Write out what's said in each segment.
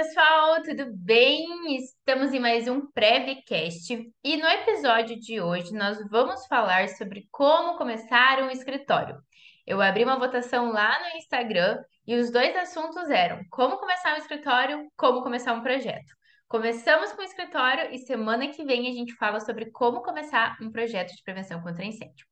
pessoal, tudo bem? Estamos em mais um Prevcast e no episódio de hoje nós vamos falar sobre como começar um escritório. Eu abri uma votação lá no Instagram e os dois assuntos eram como começar um escritório, como começar um projeto. Começamos com o escritório e semana que vem a gente fala sobre como começar um projeto de prevenção contra incêndio.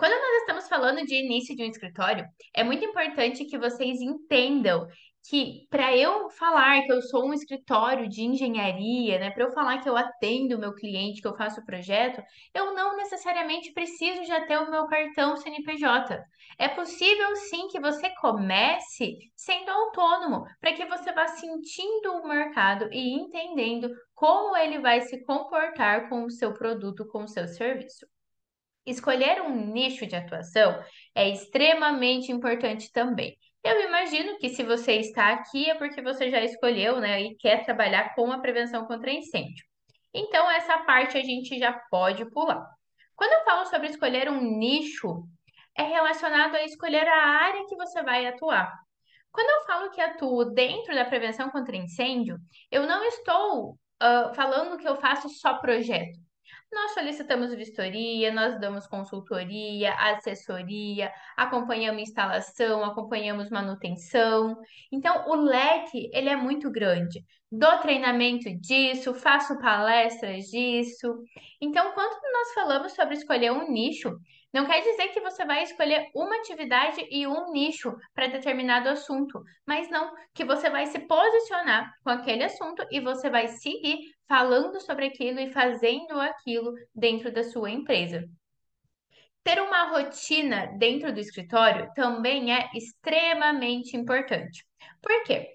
Quando nós estamos falando de início de um escritório, é muito importante que vocês entendam que para eu falar que eu sou um escritório de engenharia, né, para eu falar que eu atendo o meu cliente, que eu faço o projeto, eu não necessariamente preciso já ter o meu cartão CNPJ. É possível sim que você comece sendo autônomo, para que você vá sentindo o mercado e entendendo como ele vai se comportar com o seu produto, com o seu serviço. Escolher um nicho de atuação é extremamente importante também. Eu imagino que se você está aqui é porque você já escolheu, né, e quer trabalhar com a prevenção contra incêndio. Então, essa parte a gente já pode pular. Quando eu falo sobre escolher um nicho, é relacionado a escolher a área que você vai atuar. Quando eu falo que atuo dentro da prevenção contra incêndio, eu não estou uh, falando que eu faço só projeto. Nós solicitamos vistoria, nós damos consultoria, assessoria, acompanhamos instalação, acompanhamos manutenção. Então, o leque, ele é muito grande. Dou treinamento disso, faço palestras disso. Então, quando nós falamos sobre escolher um nicho, não quer dizer que você vai escolher uma atividade e um nicho para determinado assunto, mas não que você vai se posicionar com aquele assunto e você vai seguir falando sobre aquilo e fazendo aquilo dentro da sua empresa. Ter uma rotina dentro do escritório também é extremamente importante. Por quê?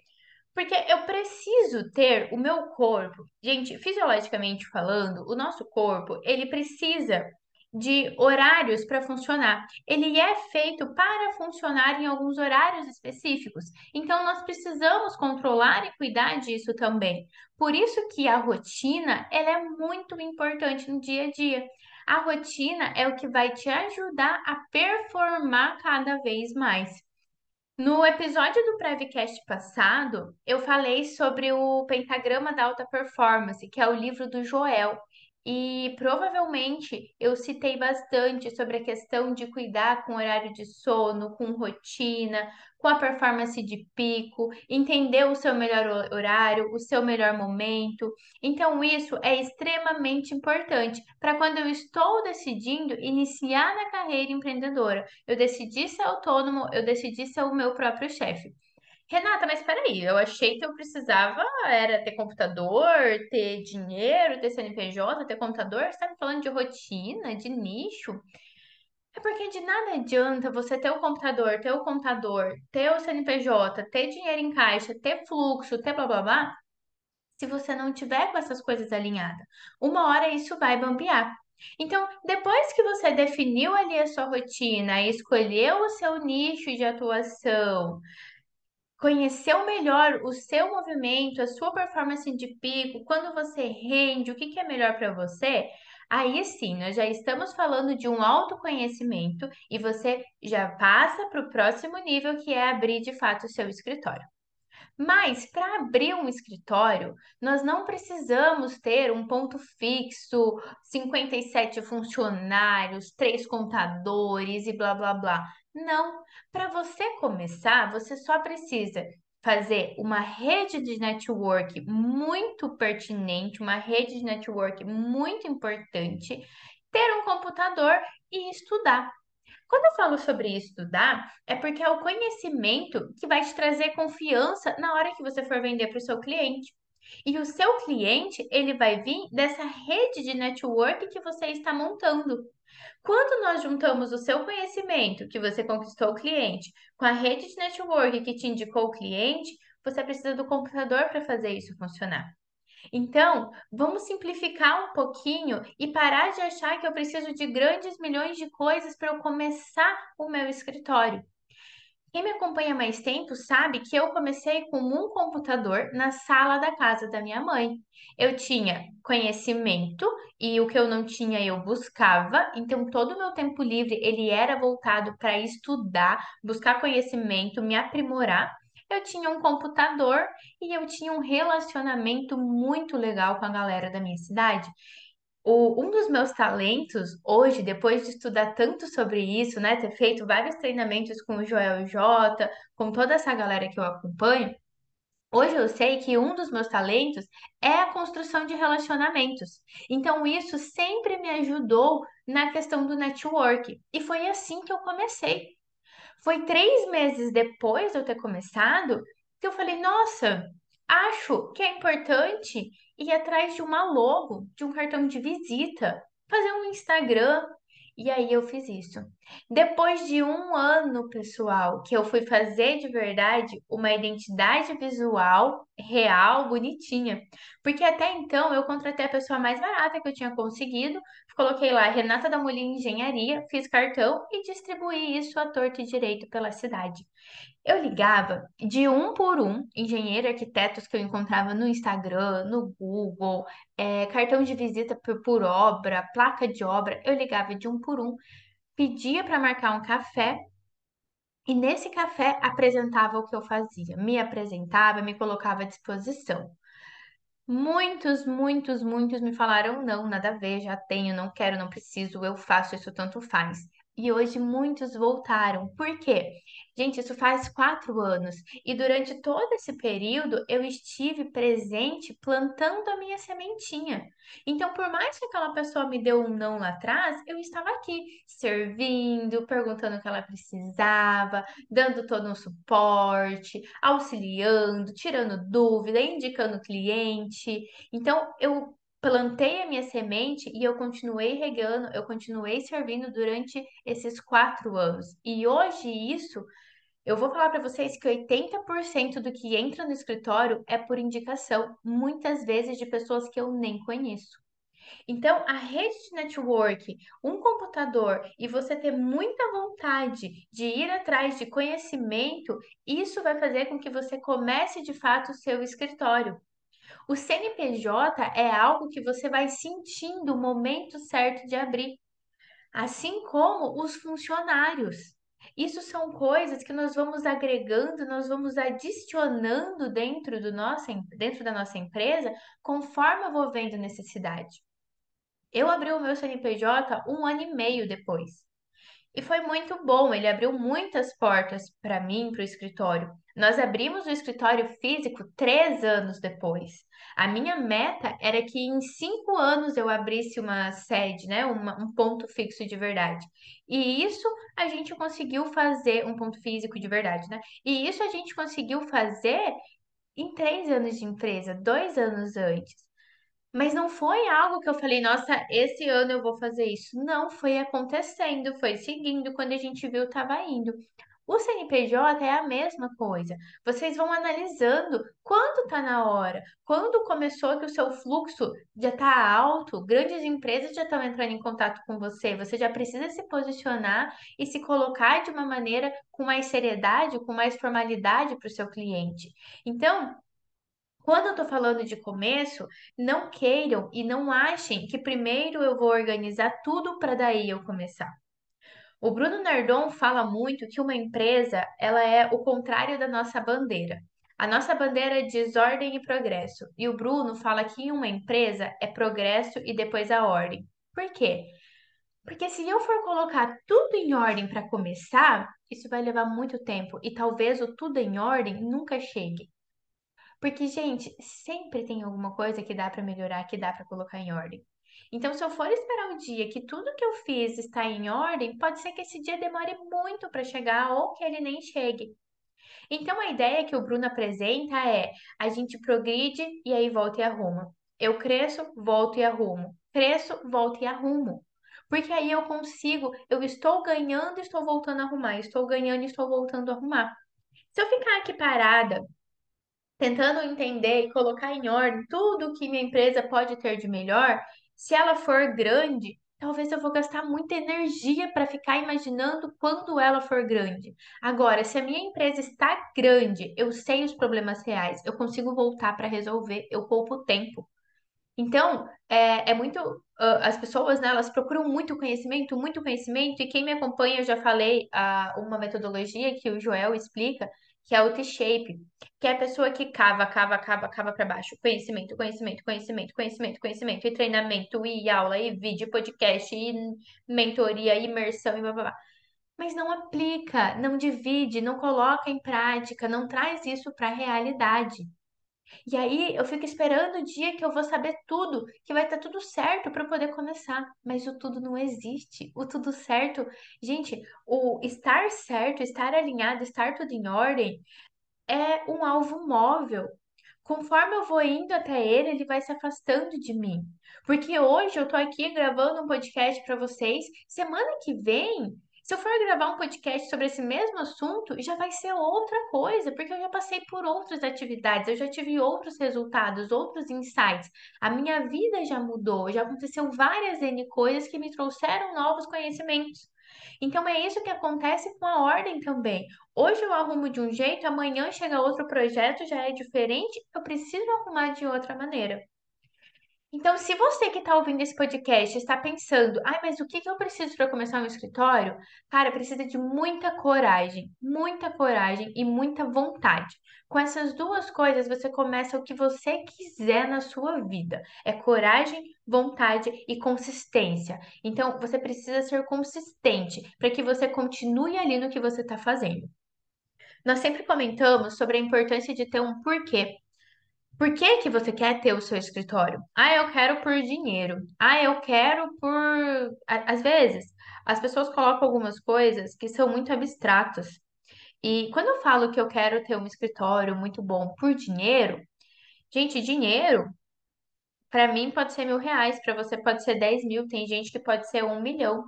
Porque eu preciso ter o meu corpo. Gente, fisiologicamente falando, o nosso corpo, ele precisa de horários para funcionar. Ele é feito para funcionar em alguns horários específicos. Então nós precisamos controlar e cuidar disso também. Por isso que a rotina, ela é muito importante no dia a dia. A rotina é o que vai te ajudar a performar cada vez mais. No episódio do Prevcast passado, eu falei sobre o Pentagrama da Alta Performance, que é o livro do Joel. E provavelmente eu citei bastante sobre a questão de cuidar com horário de sono, com rotina, com a performance de pico, entender o seu melhor horário, o seu melhor momento. Então, isso é extremamente importante para quando eu estou decidindo iniciar na carreira empreendedora. Eu decidi ser autônomo, eu decidi ser o meu próprio chefe. Renata, mas peraí, eu achei que eu precisava era ter computador, ter dinheiro, ter CNPJ, ter computador. Você tá me falando de rotina, de nicho? É porque de nada adianta você ter o computador, ter o contador, ter o CNPJ, ter dinheiro em caixa, ter fluxo, ter blá blá blá, se você não tiver com essas coisas alinhadas. Uma hora isso vai bambear. Então, depois que você definiu ali a sua rotina, escolheu o seu nicho de atuação, conheceu melhor o seu movimento, a sua performance de pico, quando você rende, o que, que é melhor para você, aí sim, nós já estamos falando de um autoconhecimento e você já passa para o próximo nível, que é abrir de fato o seu escritório. Mas para abrir um escritório, nós não precisamos ter um ponto fixo, 57 funcionários, três contadores e blá blá blá. Não, para você começar, você só precisa fazer uma rede de network muito pertinente, uma rede de network muito importante, ter um computador e estudar. Quando eu falo sobre estudar, é porque é o conhecimento que vai te trazer confiança na hora que você for vender para o seu cliente. E o seu cliente, ele vai vir dessa rede de network que você está montando. Quando nós juntamos o seu conhecimento, que você conquistou o cliente, com a rede de network que te indicou o cliente, você precisa do computador para fazer isso funcionar. Então, vamos simplificar um pouquinho e parar de achar que eu preciso de grandes milhões de coisas para eu começar o meu escritório. Quem me acompanha mais tempo sabe que eu comecei com um computador na sala da casa da minha mãe. Eu tinha conhecimento e o que eu não tinha eu buscava, então todo o meu tempo livre ele era voltado para estudar, buscar conhecimento, me aprimorar. eu tinha um computador e eu tinha um relacionamento muito legal com a galera da minha cidade. O, um dos meus talentos hoje, depois de estudar tanto sobre isso, né, ter feito vários treinamentos com o Joel J, com toda essa galera que eu acompanho, Hoje eu sei que um dos meus talentos é a construção de relacionamentos. Então, isso sempre me ajudou na questão do network. E foi assim que eu comecei. Foi três meses depois de eu ter começado que eu falei: nossa, acho que é importante ir atrás de uma logo, de um cartão de visita, fazer um Instagram. E aí eu fiz isso. Depois de um ano, pessoal, que eu fui fazer de verdade uma identidade visual real, bonitinha. Porque até então eu contratei a pessoa mais barata que eu tinha conseguido, coloquei lá Renata da Molina Engenharia, fiz cartão e distribuí isso à torta e direito pela cidade. Eu ligava de um por um, engenheiro, arquitetos que eu encontrava no Instagram, no Google, é, cartão de visita por, por obra, placa de obra, eu ligava de um por um, pedia para marcar um café e nesse café apresentava o que eu fazia, me apresentava, me colocava à disposição. Muitos, muitos, muitos me falaram não, nada a ver, já tenho, não quero, não preciso, eu faço, isso tanto faz. E hoje muitos voltaram. Por quê? Gente, isso faz quatro anos. E durante todo esse período eu estive presente plantando a minha sementinha. Então, por mais que aquela pessoa me deu um não lá atrás, eu estava aqui servindo, perguntando o que ela precisava, dando todo um suporte, auxiliando, tirando dúvida, indicando cliente. Então, eu plantei a minha semente e eu continuei regando, eu continuei servindo durante esses quatro anos. E hoje isso, eu vou falar para vocês que 80% do que entra no escritório é por indicação, muitas vezes de pessoas que eu nem conheço. Então, a rede de network, um computador e você ter muita vontade de ir atrás de conhecimento, isso vai fazer com que você comece de fato o seu escritório. O CNPJ é algo que você vai sentindo o momento certo de abrir, assim como os funcionários. Isso são coisas que nós vamos agregando, nós vamos adicionando dentro, do nosso, dentro da nossa empresa conforme eu vou vendo necessidade. Eu abri o meu CNPJ um ano e meio depois. E foi muito bom, ele abriu muitas portas para mim, para o escritório. Nós abrimos o escritório físico três anos depois. A minha meta era que em cinco anos eu abrisse uma sede, né? Uma, um ponto fixo de verdade. E isso a gente conseguiu fazer, um ponto físico de verdade, né? E isso a gente conseguiu fazer em três anos de empresa, dois anos antes. Mas não foi algo que eu falei, nossa, esse ano eu vou fazer isso. Não, foi acontecendo, foi seguindo, quando a gente viu, estava indo. O CNPJ é a mesma coisa. Vocês vão analisando quando está na hora, quando começou que o seu fluxo já está alto, grandes empresas já estão entrando em contato com você, você já precisa se posicionar e se colocar de uma maneira com mais seriedade, com mais formalidade para o seu cliente. Então, quando eu estou falando de começo, não queiram e não achem que primeiro eu vou organizar tudo para daí eu começar. O Bruno Nardon fala muito que uma empresa, ela é o contrário da nossa bandeira. A nossa bandeira é desordem e progresso, e o Bruno fala que uma empresa é progresso e depois a ordem. Por quê? Porque se eu for colocar tudo em ordem para começar, isso vai levar muito tempo e talvez o tudo em ordem nunca chegue. Porque, gente, sempre tem alguma coisa que dá para melhorar, que dá para colocar em ordem. Então, se eu for esperar o dia que tudo que eu fiz está em ordem, pode ser que esse dia demore muito para chegar ou que ele nem chegue. Então, a ideia que o Bruno apresenta é: a gente progride e aí volta e arruma. Eu cresço, volto e arrumo. Cresço, volto e arrumo. Porque aí eu consigo, eu estou ganhando estou voltando a arrumar, estou ganhando estou voltando a arrumar. Se eu ficar aqui parada tentando entender e colocar em ordem tudo que minha empresa pode ter de melhor, se ela for grande, talvez eu vou gastar muita energia para ficar imaginando quando ela for grande. Agora, se a minha empresa está grande, eu sei os problemas reais, eu consigo voltar para resolver, eu poupo tempo. Então, é, é muito. Uh, as pessoas, né, elas procuram muito conhecimento, muito conhecimento, e quem me acompanha, eu já falei uh, uma metodologia que o Joel explica, que é o T-shape, que é a pessoa que cava, cava, cava, cava para baixo. Conhecimento, conhecimento, conhecimento, conhecimento, conhecimento, e treinamento, e aula, e vídeo, podcast, e mentoria, e imersão, e blá blá blá. Mas não aplica, não divide, não coloca em prática, não traz isso para a realidade. E aí eu fico esperando o dia que eu vou saber tudo, que vai estar tudo certo para poder começar. Mas o tudo não existe. O tudo certo, gente, o estar certo, estar alinhado, estar tudo em ordem é um alvo móvel. Conforme eu vou indo até ele, ele vai se afastando de mim. Porque hoje eu tô aqui gravando um podcast para vocês, semana que vem se eu for gravar um podcast sobre esse mesmo assunto, já vai ser outra coisa, porque eu já passei por outras atividades, eu já tive outros resultados, outros insights. A minha vida já mudou, já aconteceu várias N coisas que me trouxeram novos conhecimentos. Então é isso que acontece com a ordem também. Hoje eu arrumo de um jeito, amanhã chega outro projeto, já é diferente, eu preciso arrumar de outra maneira. Então, se você que está ouvindo esse podcast está pensando, ai, mas o que que eu preciso para começar um escritório? Cara, precisa de muita coragem, muita coragem e muita vontade. Com essas duas coisas, você começa o que você quiser na sua vida. É coragem, vontade e consistência. Então, você precisa ser consistente para que você continue ali no que você está fazendo. Nós sempre comentamos sobre a importância de ter um porquê. Por que que você quer ter o seu escritório? Ah, eu quero por dinheiro. Ah, eu quero por. Às vezes, as pessoas colocam algumas coisas que são muito abstratas. E quando eu falo que eu quero ter um escritório muito bom por dinheiro, gente, dinheiro, para mim pode ser mil reais, para você pode ser dez mil, tem gente que pode ser um milhão.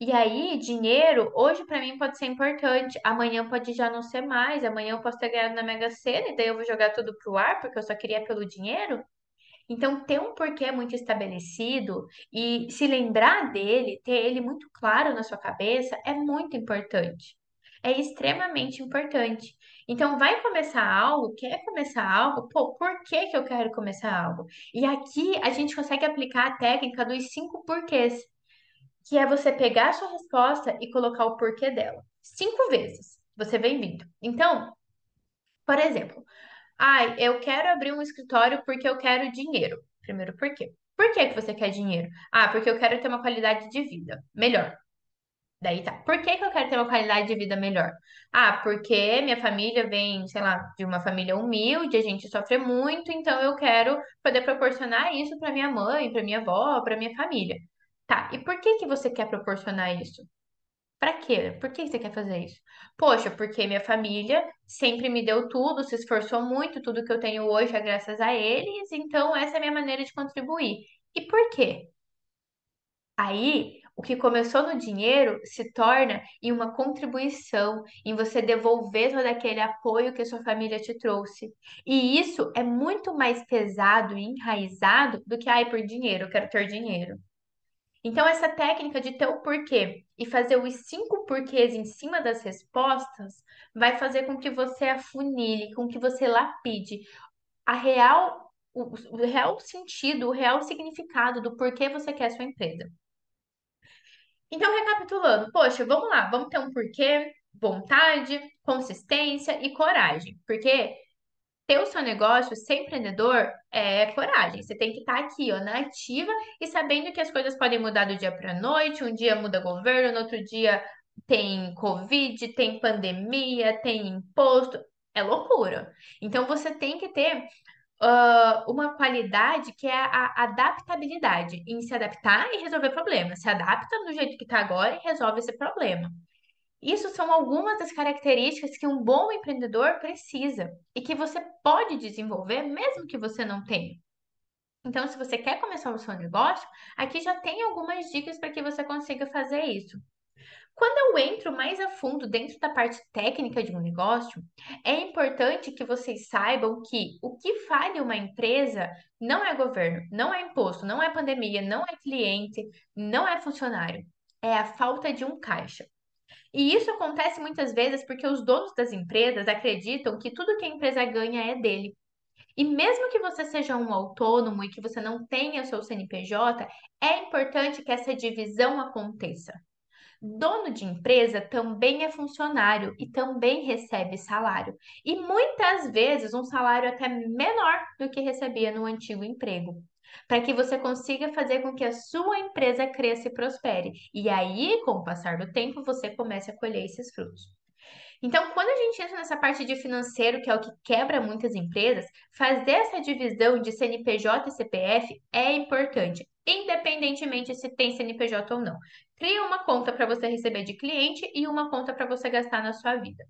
E aí, dinheiro, hoje para mim pode ser importante, amanhã pode já não ser mais, amanhã eu posso ter ganhado na Mega Sena e daí eu vou jogar tudo pro ar porque eu só queria pelo dinheiro. Então, ter um porquê muito estabelecido e se lembrar dele, ter ele muito claro na sua cabeça, é muito importante. É extremamente importante. Então, vai começar algo, quer começar algo, pô, por que que eu quero começar algo? E aqui a gente consegue aplicar a técnica dos cinco porquês, que é você pegar a sua resposta e colocar o porquê dela. Cinco vezes você vem vindo. Então, por exemplo, Ai, eu quero abrir um escritório porque eu quero dinheiro. Primeiro, por quê? Por que que você quer dinheiro? Ah, porque eu quero ter uma qualidade de vida melhor. Daí tá. Por que que eu quero ter uma qualidade de vida melhor? Ah, porque minha família vem, sei lá, de uma família humilde, a gente sofre muito, então eu quero poder proporcionar isso para minha mãe, para minha avó, para minha família. Tá. E por que que você quer proporcionar isso? Pra quê? Por que você quer fazer isso? Poxa, porque minha família sempre me deu tudo, se esforçou muito, tudo que eu tenho hoje é graças a eles, então essa é a minha maneira de contribuir. E por quê? Aí, o que começou no dinheiro se torna em uma contribuição, em você devolver todo aquele apoio que a sua família te trouxe. E isso é muito mais pesado e enraizado do que, ai, por dinheiro, eu quero ter dinheiro. Então, essa técnica de ter o porquê e fazer os cinco porquês em cima das respostas vai fazer com que você afunile, com que você lapide a real, o, o real sentido, o real significado do porquê você quer sua empresa. Então, recapitulando, poxa, vamos lá, vamos ter um porquê, vontade, consistência e coragem. Porque ter o seu negócio, ser empreendedor, é coragem. Você tem que estar aqui, ó, na ativa e sabendo que as coisas podem mudar do dia para a noite. Um dia muda governo, no outro dia tem Covid, tem pandemia, tem imposto. É loucura. Então você tem que ter ah, uma qualidade que é a adaptabilidade, em se adaptar e resolver problemas. Se adapta do jeito que está agora e resolve esse problema. Isso são algumas das características que um bom empreendedor precisa e que você pode desenvolver mesmo que você não tenha. Então, se você quer começar o seu negócio, aqui já tem algumas dicas para que você consiga fazer isso. Quando eu entro mais a fundo dentro da parte técnica de um negócio, é importante que vocês saibam que o que falha uma empresa não é governo, não é imposto, não é pandemia, não é cliente, não é funcionário. É a falta de um caixa. E isso acontece muitas vezes porque os donos das empresas acreditam que tudo que a empresa ganha é dele. E mesmo que você seja um autônomo e que você não tenha o seu CNPJ, é importante que essa divisão aconteça. Dono de empresa também é funcionário e também recebe salário. E muitas vezes um salário até menor do que recebia no antigo emprego. Para que você consiga fazer com que a sua empresa cresça e prospere. E aí, com o passar do tempo, você comece a colher esses frutos. Então, quando a gente entra nessa parte de financeiro, que é o que quebra muitas empresas, fazer essa divisão de CNPJ e CPF é importante, independentemente se tem CNPJ ou não. Cria uma conta para você receber de cliente e uma conta para você gastar na sua vida.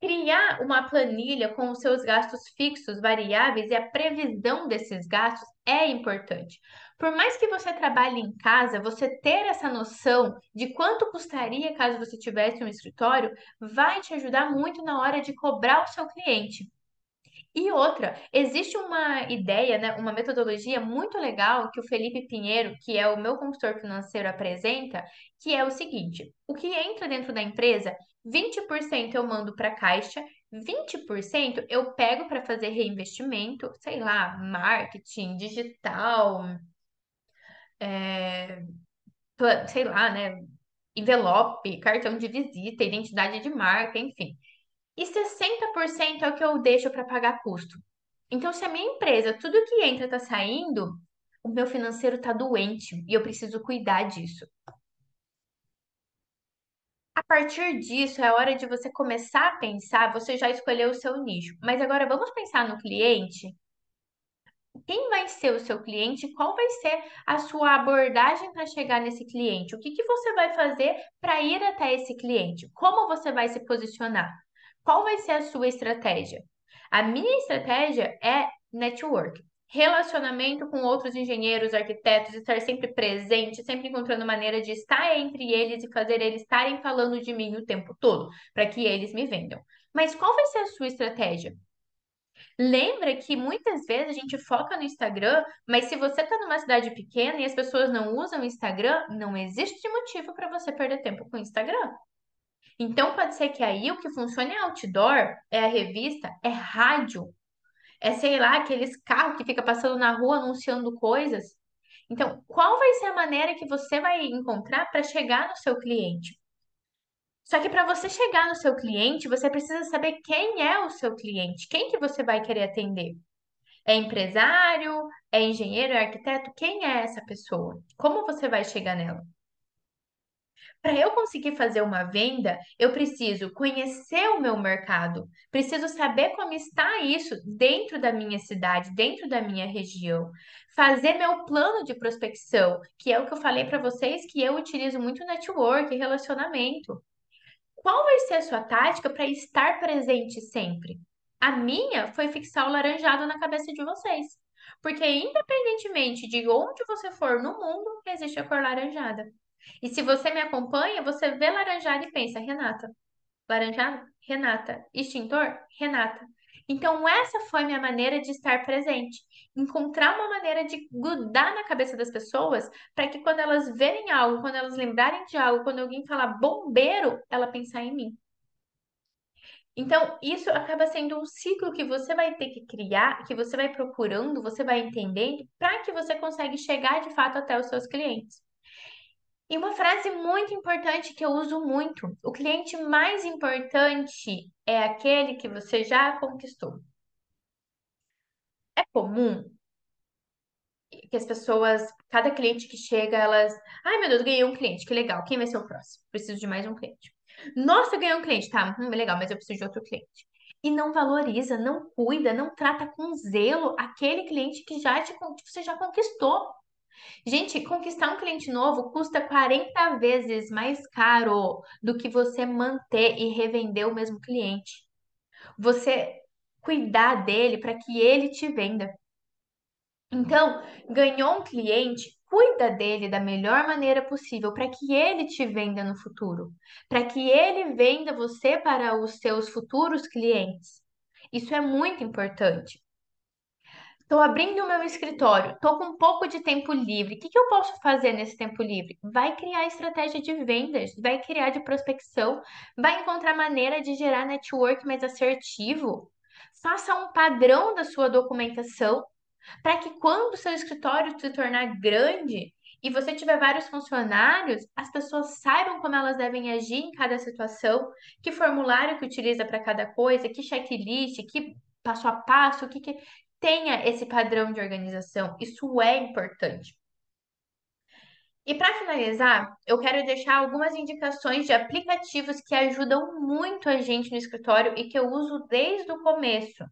Criar uma planilha com os seus gastos fixos, variáveis e a previsão desses gastos é importante. Por mais que você trabalhe em casa, você ter essa noção de quanto custaria caso você tivesse um escritório vai te ajudar muito na hora de cobrar o seu cliente. E outra, existe uma ideia, né, uma metodologia muito legal que o Felipe Pinheiro, que é o meu consultor financeiro, apresenta, que é o seguinte: o que entra dentro da empresa, 20% eu mando para caixa, 20% eu pego para fazer reinvestimento, sei lá, marketing, digital, é, sei lá, né? Envelope, cartão de visita, identidade de marca, enfim e 60% é o que eu deixo para pagar custo. Então, se a minha empresa, tudo que entra está saindo, o meu financeiro está doente e eu preciso cuidar disso. Partir disso, é hora de você começar a pensar, você já escolheu o seu nicho, mas agora vamos pensar no cliente? Quem vai ser o seu cliente? Qual vai ser a sua abordagem para chegar nesse cliente? O que, que você vai fazer para ir até esse cliente? Como você vai se posicionar? Qual vai ser a sua estratégia? A minha estratégia é network. Relacionamento com outros engenheiros, arquitetos, estar sempre presente, sempre encontrando maneira de estar entre eles e fazer eles estarem falando de mim o tempo todo, para que eles me vendam. Mas qual vai ser a sua estratégia? Lembra que muitas vezes a gente foca no Instagram, mas se você está numa cidade pequena e as pessoas não usam o Instagram, não existe motivo para você perder tempo com o Instagram. Então, pode ser que aí o que funcione é outdoor, é a revista, é rádio, é, sei lá, aqueles carros que fica passando na rua anunciando coisas. Então, qual vai ser a maneira que você vai encontrar para chegar no seu cliente? Só que para você chegar no seu cliente, você precisa saber quem é o seu cliente, quem que você vai querer atender. É empresário? É engenheiro? É arquiteto? Quem é essa pessoa? Como você vai chegar nela? Para eu conseguir fazer uma venda, eu preciso conhecer o meu mercado, preciso saber como está isso dentro da minha cidade, dentro da minha região, fazer meu plano de prospecção, que é o que eu falei para vocês que eu utilizo muito network, relacionamento. Qual vai ser a sua tática para estar presente sempre? A minha foi fixar o laranjado na cabeça de vocês. Porque independentemente de onde você for no mundo, existe a cor laranjada. E se você me acompanha, você vê laranjada e pensa, Renata. Laranjada? Renata. Extintor? Renata. Então, essa foi minha maneira de estar presente. Encontrar uma maneira de grudar na cabeça das pessoas para que quando elas verem algo, quando elas lembrarem de algo, quando alguém falar bombeiro, ela pensar em mim. Então, isso acaba sendo um ciclo que você vai ter que criar, que você vai procurando, você vai entendendo, para que você consiga chegar de fato até os seus clientes. E uma frase muito importante que eu uso muito: o cliente mais importante é aquele que você já conquistou. É comum que as pessoas, cada cliente que chega, elas, ai meu Deus, ganhei um cliente, que legal, quem vai ser o próximo? Preciso de mais um cliente. Nossa, ganhei um cliente, tá, hum, legal, mas eu preciso de outro cliente. E não valoriza, não cuida, não trata com zelo aquele cliente que já te, que você já conquistou. Gente, conquistar um cliente novo custa 40 vezes mais caro do que você manter e revender o mesmo cliente. Você cuidar dele para que ele te venda. Então, ganhou um cliente, cuida dele da melhor maneira possível para que ele te venda no futuro, para que ele venda você para os seus futuros clientes. Isso é muito importante. Estou abrindo o meu escritório, estou com um pouco de tempo livre. O que, que eu posso fazer nesse tempo livre? Vai criar estratégia de vendas, vai criar de prospecção, vai encontrar maneira de gerar network mais assertivo. Faça um padrão da sua documentação para que quando o seu escritório se tornar grande, e você tiver vários funcionários, as pessoas saibam como elas devem agir em cada situação, que formulário que utiliza para cada coisa, que checklist, que passo a passo, que, que tenha esse padrão de organização. Isso é importante. E para finalizar, eu quero deixar algumas indicações de aplicativos que ajudam muito a gente no escritório e que eu uso desde o começo.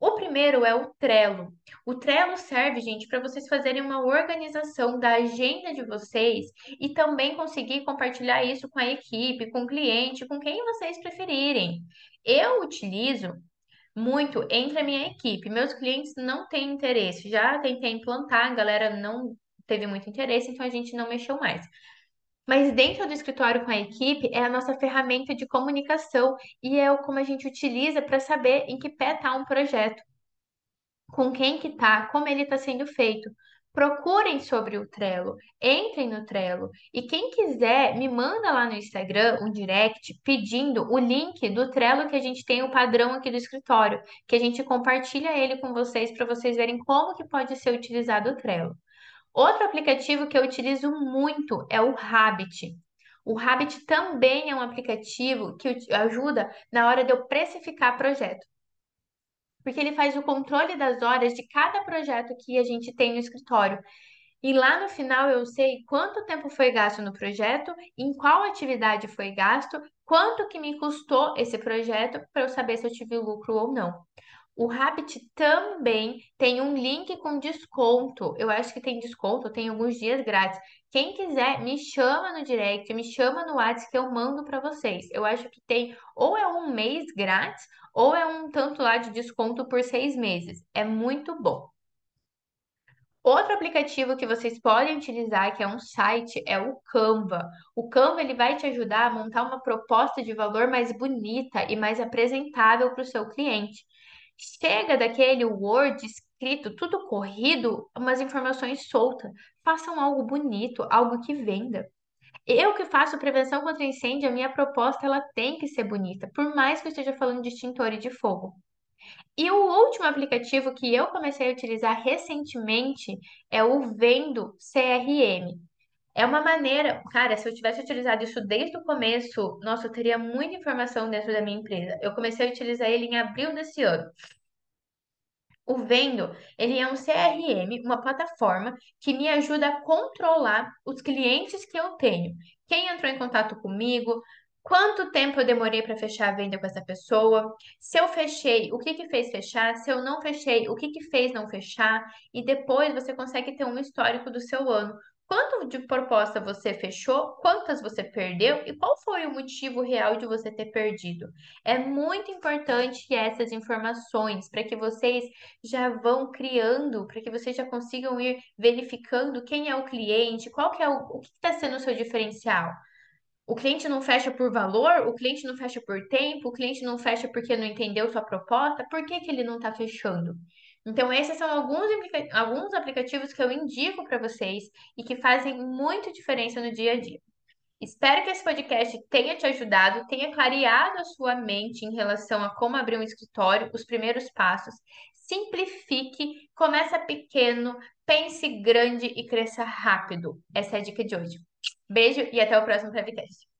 O primeiro é o Trello. O Trello serve, gente, para vocês fazerem uma organização da agenda de vocês e também conseguir compartilhar isso com a equipe, com o cliente, com quem vocês preferirem. Eu utilizo muito entre a minha equipe. Meus clientes não têm interesse. Já tentei implantar, a galera não teve muito interesse, então a gente não mexeu mais. Mas dentro do escritório com a equipe é a nossa ferramenta de comunicação e é como a gente utiliza para saber em que pé está um projeto, com quem que está, como ele está sendo feito. Procurem sobre o Trello, entrem no Trello e quem quiser me manda lá no Instagram um direct pedindo o link do Trello que a gente tem o padrão aqui do escritório, que a gente compartilha ele com vocês para vocês verem como que pode ser utilizado o Trello. Outro aplicativo que eu utilizo muito é o Habit. O Habit também é um aplicativo que ajuda na hora de eu precificar projeto. Porque ele faz o controle das horas de cada projeto que a gente tem no escritório. E lá no final eu sei quanto tempo foi gasto no projeto, em qual atividade foi gasto, quanto que me custou esse projeto para eu saber se eu tive lucro ou não. O Rabbit também tem um link com desconto. Eu acho que tem desconto, tem alguns dias grátis. Quem quiser, me chama no direct, me chama no WhatsApp que eu mando para vocês. Eu acho que tem ou é um mês grátis ou é um tanto lá de desconto por seis meses. É muito bom. Outro aplicativo que vocês podem utilizar, que é um site, é o Canva. O Canva ele vai te ajudar a montar uma proposta de valor mais bonita e mais apresentável para o seu cliente. Chega daquele Word escrito, tudo corrido, umas informações soltas. Façam algo bonito, algo que venda. Eu que faço prevenção contra incêndio, a minha proposta ela tem que ser bonita, por mais que eu esteja falando de extintor e de fogo. E o último aplicativo que eu comecei a utilizar recentemente é o Vendo CRM. É uma maneira, cara, se eu tivesse utilizado isso desde o começo, nossa, eu teria muita informação dentro da minha empresa. Eu comecei a utilizar ele em abril desse ano. O Vendo, ele é um CRM, uma plataforma que me ajuda a controlar os clientes que eu tenho. Quem entrou em contato comigo, quanto tempo eu demorei para fechar a venda com essa pessoa, se eu fechei, o que que fez fechar, se eu não fechei, o que que fez não fechar, e depois você consegue ter um histórico do seu ano. Quanto de proposta você fechou? Quantas você perdeu? E qual foi o motivo real de você ter perdido? É muito importante essas informações para que vocês já vão criando, para que vocês já consigam ir verificando quem é o cliente, qual que é o, o que está sendo o seu diferencial. O cliente não fecha por valor, o cliente não fecha por tempo, o cliente não fecha porque não entendeu sua proposta, por que, que ele não está fechando? Então, esses são alguns, alguns aplicativos que eu indico para vocês e que fazem muita diferença no dia a dia. Espero que esse podcast tenha te ajudado, tenha clareado a sua mente em relação a como abrir um escritório, os primeiros passos. Simplifique, começa pequeno, pense grande e cresça rápido. Essa é a dica de hoje. Beijo e até o próximo podcast.